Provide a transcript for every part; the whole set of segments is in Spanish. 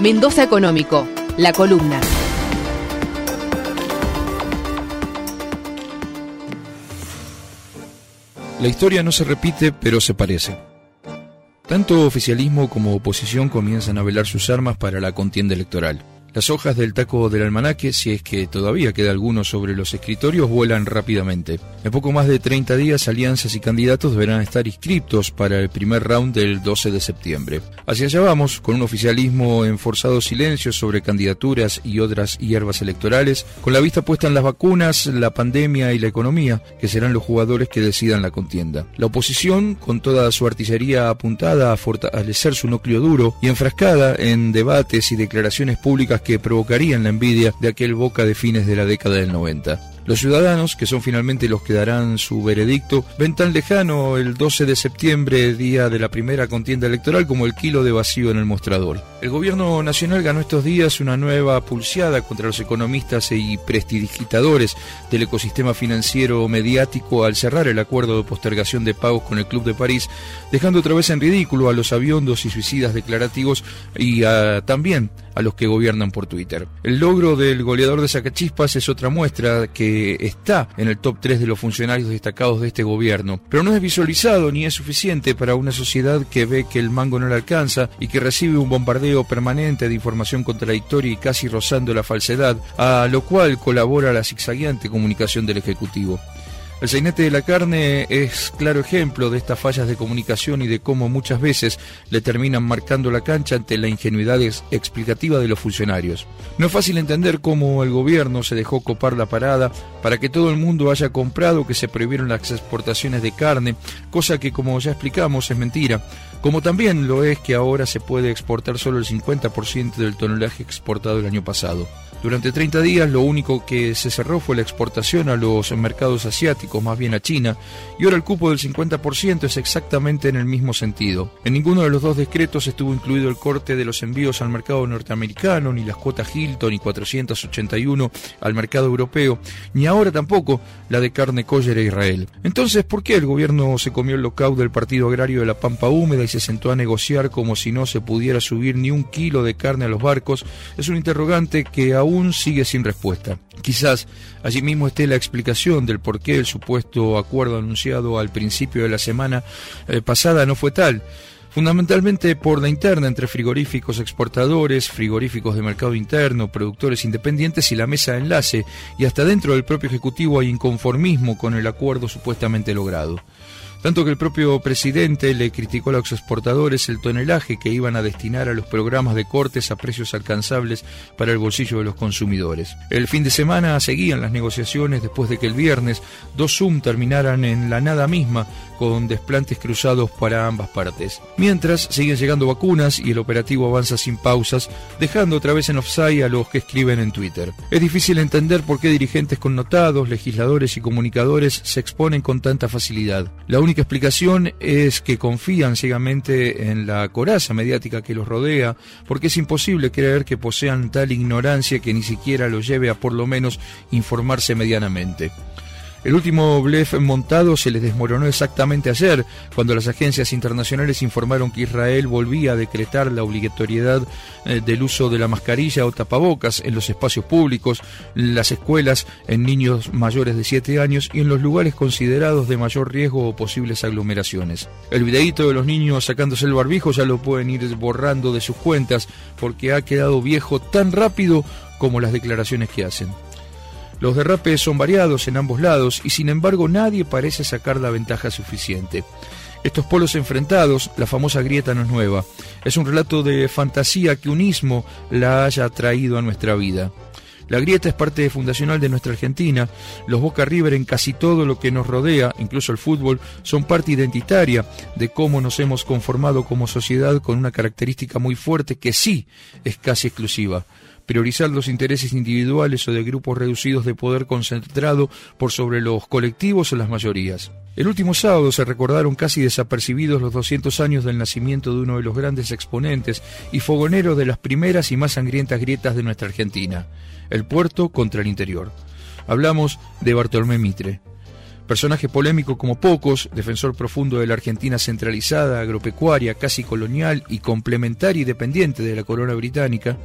Mendoza Económico, la columna. La historia no se repite, pero se parece. Tanto oficialismo como oposición comienzan a velar sus armas para la contienda electoral. Las hojas del taco del almanaque, si es que todavía queda alguno sobre los escritorios, vuelan rápidamente. En poco más de 30 días, alianzas y candidatos deberán estar inscriptos para el primer round del 12 de septiembre. Hacia allá vamos, con un oficialismo en forzado silencio sobre candidaturas y otras hierbas electorales, con la vista puesta en las vacunas, la pandemia y la economía, que serán los jugadores que decidan la contienda. La oposición, con toda su artillería apuntada a fortalecer su núcleo duro y enfrascada en debates y declaraciones públicas que provocarían la envidia de aquel Boca de fines de la década del 90. Los ciudadanos, que son finalmente los que darán su veredicto, ven tan lejano el 12 de septiembre, día de la primera contienda electoral, como el kilo de vacío en el mostrador. El gobierno nacional ganó estos días una nueva pulseada contra los economistas y prestidigitadores del ecosistema financiero mediático al cerrar el acuerdo de postergación de pagos con el Club de París, dejando otra vez en ridículo a los aviondos y suicidas declarativos y también a los que gobiernan por Twitter. El logro del goleador de Sacachispas es otra muestra que está en el top 3 de los funcionarios destacados de este gobierno, pero no es visualizado ni es suficiente para una sociedad que ve que el mango no le alcanza y que recibe un bombardeo permanente de información contradictoria y casi rozando la falsedad, a lo cual colabora la zigzagueante comunicación del Ejecutivo. El sainete de la carne es claro ejemplo de estas fallas de comunicación y de cómo muchas veces le terminan marcando la cancha ante la ingenuidad explicativa de los funcionarios. No es fácil entender cómo el gobierno se dejó copar la parada para que todo el mundo haya comprado que se prohibieron las exportaciones de carne, cosa que como ya explicamos es mentira, como también lo es que ahora se puede exportar solo el 50% del tonelaje exportado el año pasado. Durante 30 días lo único que se cerró fue la exportación a los mercados asiáticos, más bien a China, y ahora el cupo del 50% es exactamente en el mismo sentido. En ninguno de los dos decretos estuvo incluido el corte de los envíos al mercado norteamericano, ni las cuotas Hilton y 481 al mercado europeo, ni ahora tampoco la de carne kosher a Israel. Entonces, ¿por qué el gobierno se comió el lockout del Partido Agrario de la Pampa Húmeda y se sentó a negociar como si no se pudiera subir ni un kilo de carne a los barcos? Es un interrogante que aún aún sigue sin respuesta. Quizás allí mismo esté la explicación del por qué el supuesto acuerdo anunciado al principio de la semana eh, pasada no fue tal. Fundamentalmente por la interna entre frigoríficos exportadores, frigoríficos de mercado interno, productores independientes y la mesa de enlace, y hasta dentro del propio Ejecutivo hay inconformismo con el acuerdo supuestamente logrado tanto que el propio presidente le criticó a los exportadores el tonelaje que iban a destinar a los programas de cortes a precios alcanzables para el bolsillo de los consumidores. El fin de semana seguían las negociaciones después de que el viernes dos Zoom terminaran en la nada misma con desplantes cruzados para ambas partes. Mientras siguen llegando vacunas y el operativo avanza sin pausas, dejando otra vez en offside a los que escriben en Twitter. Es difícil entender por qué dirigentes connotados, legisladores y comunicadores se exponen con tanta facilidad. La explicación es que confían ciegamente en la coraza mediática que los rodea, porque es imposible creer que posean tal ignorancia que ni siquiera los lleve a por lo menos informarse medianamente. El último blef montado se les desmoronó exactamente ayer, cuando las agencias internacionales informaron que Israel volvía a decretar la obligatoriedad eh, del uso de la mascarilla o tapabocas en los espacios públicos, las escuelas, en niños mayores de 7 años y en los lugares considerados de mayor riesgo o posibles aglomeraciones. El videíto de los niños sacándose el barbijo ya lo pueden ir borrando de sus cuentas porque ha quedado viejo tan rápido como las declaraciones que hacen. Los derrapes son variados en ambos lados y sin embargo nadie parece sacar la ventaja suficiente. Estos polos enfrentados, la famosa grieta no es nueva. Es un relato de fantasía que un ismo la haya traído a nuestra vida. La grieta es parte fundacional de nuestra Argentina. Los Boca River en casi todo lo que nos rodea, incluso el fútbol, son parte identitaria de cómo nos hemos conformado como sociedad con una característica muy fuerte que sí es casi exclusiva priorizar los intereses individuales o de grupos reducidos de poder concentrado por sobre los colectivos o las mayorías. El último sábado se recordaron casi desapercibidos los 200 años del nacimiento de uno de los grandes exponentes y fogonero de las primeras y más sangrientas grietas de nuestra Argentina, el puerto contra el interior. Hablamos de Bartolomé Mitre. Personaje polémico como pocos, defensor profundo de la Argentina centralizada, agropecuaria, casi colonial y complementaria y dependiente de la corona británica,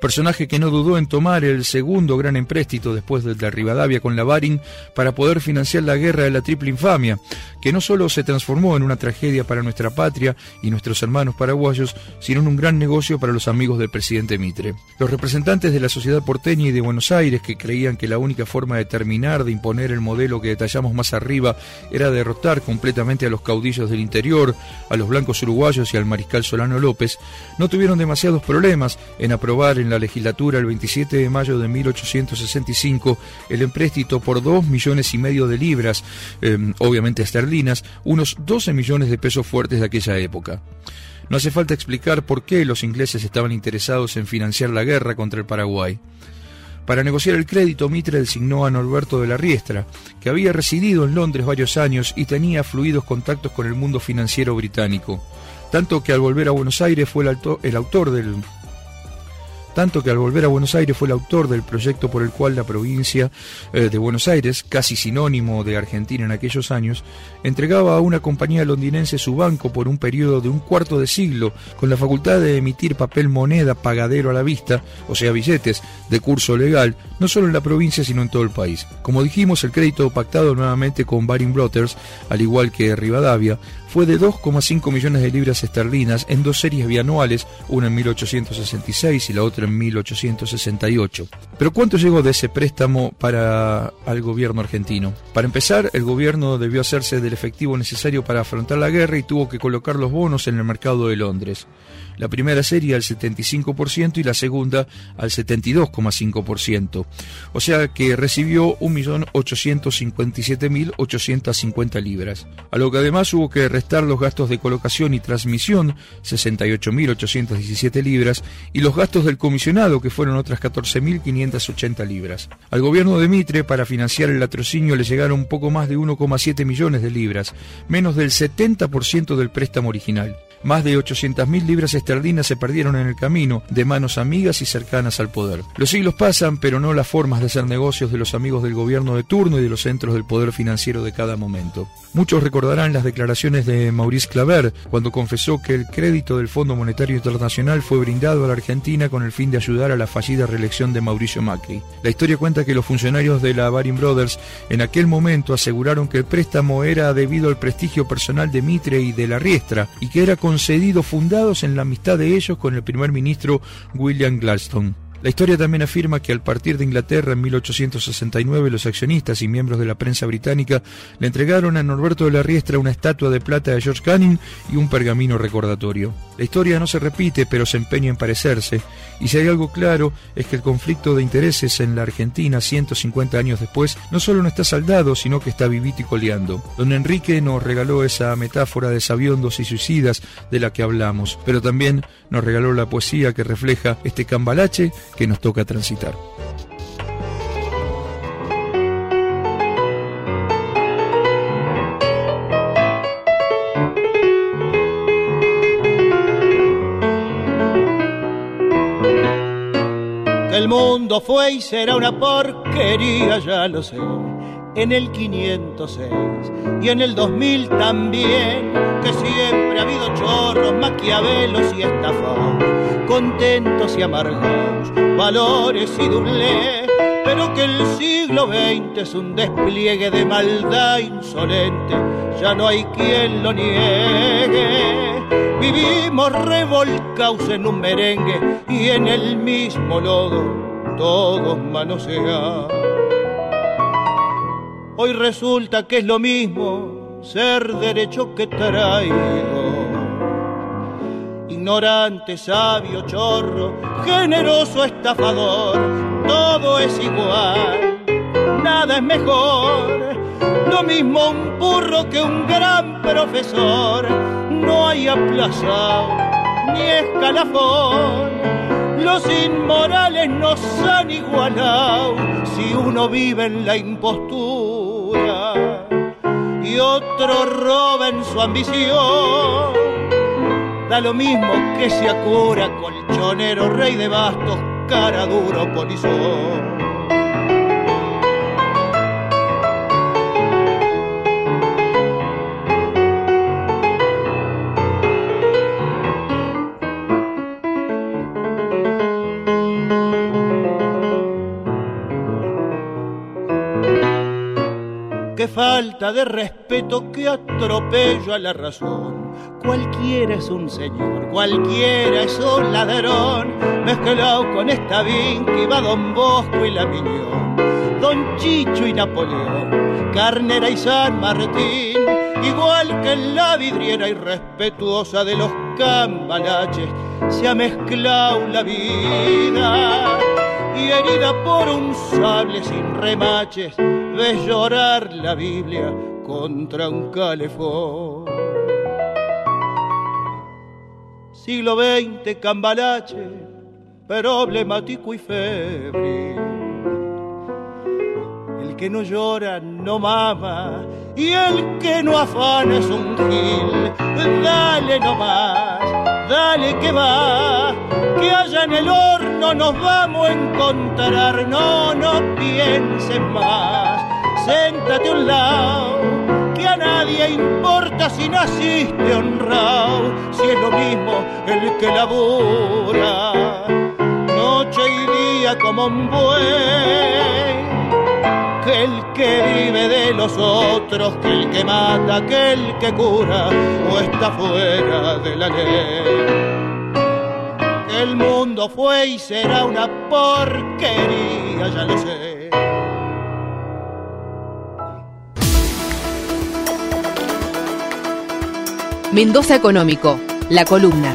personaje que no dudó en tomar el segundo gran empréstito después del de Rivadavia con la Baring para poder financiar la guerra de la triple infamia, que no solo se transformó en una tragedia para nuestra patria y nuestros hermanos paraguayos, sino en un gran negocio para los amigos del presidente Mitre. Los representantes de la sociedad porteña y de Buenos Aires, que creían que la única forma de terminar de imponer el modelo que detallamos más arriba era derrotar completamente a los caudillos del interior, a los blancos uruguayos y al mariscal Solano López, no tuvieron demasiados problemas en aprobar en la legislatura el 27 de mayo de 1865 el empréstito por dos millones y medio de libras, em, obviamente esterlinas, unos 12 millones de pesos fuertes de aquella época. No hace falta explicar por qué los ingleses estaban interesados en financiar la guerra contra el Paraguay. Para negociar el crédito, Mitre designó a Norberto de la Riestra, que había residido en Londres varios años y tenía fluidos contactos con el mundo financiero británico. Tanto que al volver a Buenos Aires fue el, el autor del tanto que al volver a Buenos Aires fue el autor del proyecto por el cual la provincia eh, de Buenos Aires, casi sinónimo de Argentina en aquellos años, entregaba a una compañía londinense su banco por un periodo de un cuarto de siglo, con la facultad de emitir papel moneda pagadero a la vista, o sea, billetes de curso legal, no solo en la provincia sino en todo el país. Como dijimos, el crédito pactado nuevamente con Baring Brothers, al igual que Rivadavia, fue de 2,5 millones de libras esterlinas en dos series bianuales, una en 1866 y la otra en 1868. Pero ¿cuánto llegó de ese préstamo para al gobierno argentino? Para empezar, el gobierno debió hacerse del efectivo necesario para afrontar la guerra y tuvo que colocar los bonos en el mercado de Londres. La primera serie al 75% y la segunda al 72,5%. O sea que recibió 1.857.850 libras. A lo que además hubo que los gastos de colocación y transmisión, 68.817 libras, y los gastos del comisionado, que fueron otras 14.580 libras. Al gobierno de Mitre, para financiar el latrocinio, le llegaron un poco más de 1,7 millones de libras, menos del 70% del préstamo original. Más de 800.000 libras esterlinas se perdieron en el camino, de manos amigas y cercanas al poder. Los siglos pasan, pero no las formas de hacer negocios de los amigos del gobierno de turno y de los centros del poder financiero de cada momento. Muchos recordarán las declaraciones de Maurice Claver cuando confesó que el crédito del Fondo Monetario Internacional fue brindado a la Argentina con el fin de ayudar a la fallida reelección de Mauricio Macri. La historia cuenta que los funcionarios de la Baring Brothers en aquel momento aseguraron que el préstamo era debido al prestigio personal de Mitre y de la Riestra y que era con concedidos fundados en la amistad de ellos con el primer ministro William Gladstone. La historia también afirma que al partir de Inglaterra en 1869 los accionistas y miembros de la prensa británica le entregaron a Norberto de la Riestra una estatua de plata de George Canning y un pergamino recordatorio. La historia no se repite pero se empeña en parecerse y si hay algo claro es que el conflicto de intereses en la Argentina 150 años después no solo no está saldado sino que está vivito y coleando. Don Enrique nos regaló esa metáfora de sabiondos y suicidas de la que hablamos, pero también nos regaló la poesía que refleja este cambalache que nos toca transitar. el mundo fue y será una porquería, ya lo sé. En el 506 y en el 2000 también, que siempre ha habido chorros, maquiavelos y estafos, contentos y amargos, valores y doble, pero que el siglo XX es un despliegue de maldad insolente, ya no hay quien lo niegue. Vivimos revolcados en un merengue y en el mismo lodo todos manosean. Hoy resulta que es lo mismo ser derecho que traído ignorante, sabio, chorro, generoso, estafador, todo es igual, nada es mejor. Lo mismo un burro que un gran profesor, no hay aplazado ni escalafón. Los inmorales nos han igualado si uno vive en la impostura y otro roba en su ambición Da lo mismo que se acura, colchonero, rey de bastos, cara duro, polizón. ¡Qué falta de respeto que atropello a la razón. Cualquiera es un señor, cualquiera es un ladrón. Mezclado con esta vinca va Don Bosco y la Miñón. Don Chicho y Napoleón, Carnera y San Martín. Igual que en la vidriera irrespetuosa de los cambalaches, se ha mezclado la vida y herida por un sable sin remaches, ves llorar la Biblia contra un calefón. Siglo XX, cambalache, problemático y febril. El que no llora no mama y el que no afana es un gil. Dale nomás, dale que va, que allá en el horno nos vamos a encontrar. No, no pienses más, séntate a un lado, a nadie importa si naciste honrado, si es lo mismo el que labura, noche y día como un buey que el que vive de los otros, que el que mata, que el que cura o está fuera de la ley. El mundo fue y será una porquería, ya lo sé. Mendoza Económico, la columna.